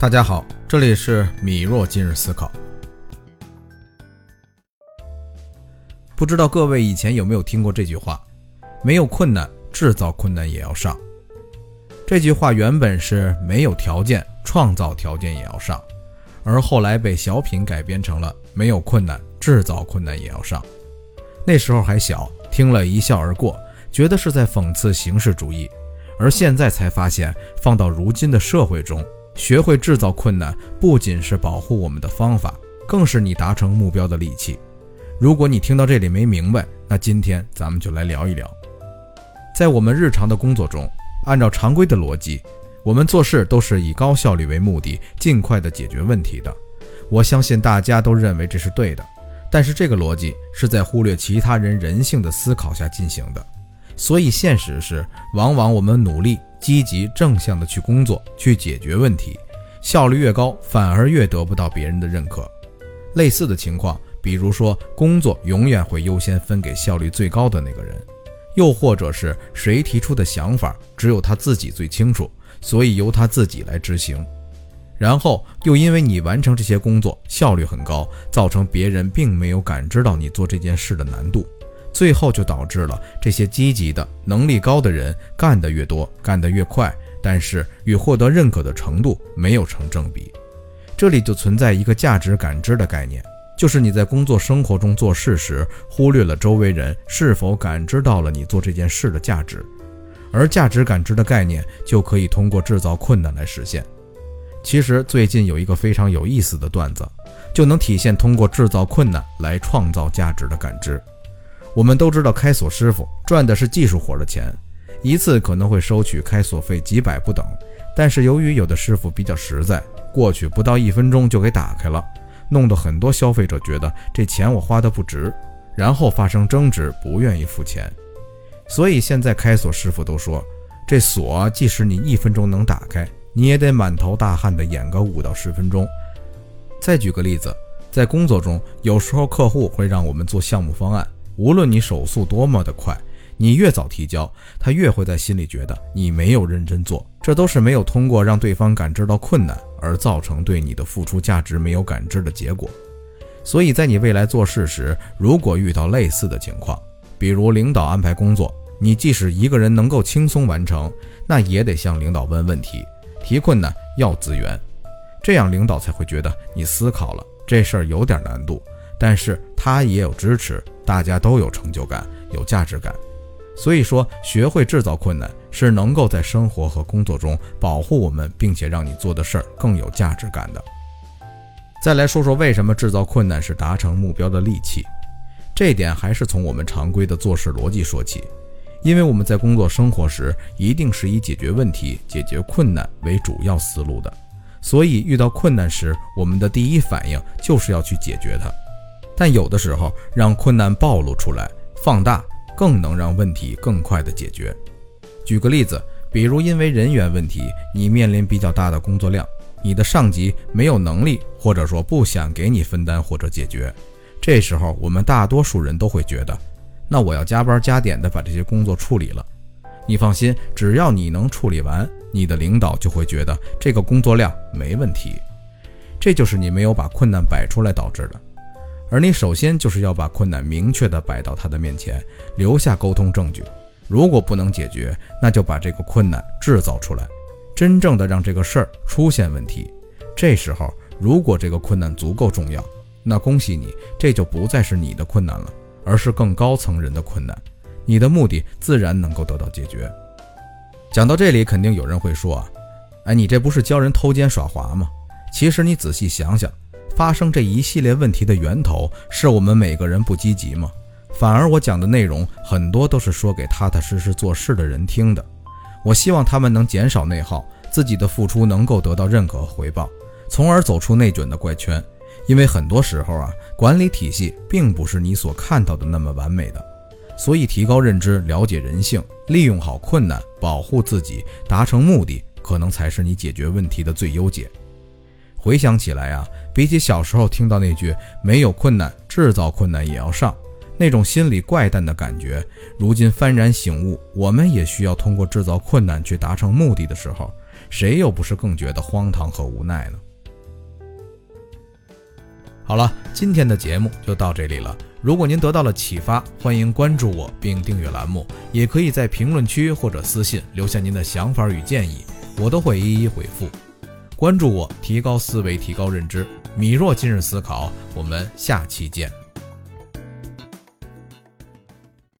大家好，这里是米若今日思考。不知道各位以前有没有听过这句话：“没有困难，制造困难也要上。”这句话原本是没有条件，创造条件也要上，而后来被小品改编成了“没有困难，制造困难也要上”。那时候还小，听了一笑而过，觉得是在讽刺形式主义。而现在才发现，放到如今的社会中，学会制造困难，不仅是保护我们的方法，更是你达成目标的利器。如果你听到这里没明白，那今天咱们就来聊一聊。在我们日常的工作中，按照常规的逻辑，我们做事都是以高效率为目的，尽快的解决问题的。我相信大家都认为这是对的，但是这个逻辑是在忽略其他人人性的思考下进行的。所以，现实是，往往我们努力、积极、正向的去工作、去解决问题，效率越高，反而越得不到别人的认可。类似的情况，比如说，工作永远会优先分给效率最高的那个人，又或者是谁提出的想法，只有他自己最清楚，所以由他自己来执行。然后又因为你完成这些工作效率很高，造成别人并没有感知到你做这件事的难度。最后就导致了这些积极的、能力高的人干得越多、干得越快，但是与获得认可的程度没有成正比。这里就存在一个价值感知的概念，就是你在工作生活中做事时，忽略了周围人是否感知到了你做这件事的价值，而价值感知的概念就可以通过制造困难来实现。其实最近有一个非常有意思的段子，就能体现通过制造困难来创造价值的感知。我们都知道，开锁师傅赚的是技术活的钱，一次可能会收取开锁费几百不等。但是由于有的师傅比较实在，过去不到一分钟就给打开了，弄得很多消费者觉得这钱我花的不值，然后发生争执，不愿意付钱。所以现在开锁师傅都说，这锁即使你一分钟能打开，你也得满头大汗的演个五到十分钟。再举个例子，在工作中，有时候客户会让我们做项目方案。无论你手速多么的快，你越早提交，他越会在心里觉得你没有认真做，这都是没有通过让对方感知到困难而造成对你的付出价值没有感知的结果。所以在你未来做事时，如果遇到类似的情况，比如领导安排工作，你即使一个人能够轻松完成，那也得向领导问问题，提困难要资源，这样领导才会觉得你思考了，这事儿有点难度，但是他也有支持。大家都有成就感，有价值感，所以说学会制造困难是能够在生活和工作中保护我们，并且让你做的事儿更有价值感的。再来说说为什么制造困难是达成目标的利器，这点还是从我们常规的做事逻辑说起。因为我们在工作生活时一定是以解决问题、解决困难为主要思路的，所以遇到困难时，我们的第一反应就是要去解决它。但有的时候，让困难暴露出来、放大，更能让问题更快的解决。举个例子，比如因为人员问题，你面临比较大的工作量，你的上级没有能力，或者说不想给你分担或者解决。这时候，我们大多数人都会觉得，那我要加班加点的把这些工作处理了。你放心，只要你能处理完，你的领导就会觉得这个工作量没问题。这就是你没有把困难摆出来导致的。而你首先就是要把困难明确地摆到他的面前，留下沟通证据。如果不能解决，那就把这个困难制造出来，真正的让这个事儿出现问题。这时候，如果这个困难足够重要，那恭喜你，这就不再是你的困难了，而是更高层人的困难。你的目的自然能够得到解决。讲到这里，肯定有人会说啊，哎，你这不是教人偷奸耍滑吗？其实你仔细想想。发生这一系列问题的源头是我们每个人不积极吗？反而我讲的内容很多都是说给踏踏实实做事的人听的。我希望他们能减少内耗，自己的付出能够得到认可和回报，从而走出内卷的怪圈。因为很多时候啊，管理体系并不是你所看到的那么完美的。所以提高认知，了解人性，利用好困难，保护自己，达成目的，可能才是你解决问题的最优解。回想起来啊，比起小时候听到那句“没有困难，制造困难也要上”，那种心里怪诞的感觉，如今幡然醒悟，我们也需要通过制造困难去达成目的的时候，谁又不是更觉得荒唐和无奈呢？好了，今天的节目就到这里了。如果您得到了启发，欢迎关注我并订阅栏目，也可以在评论区或者私信留下您的想法与建议，我都会一一回复。关注我，提高思维，提高认知。米若今日思考，我们下期见。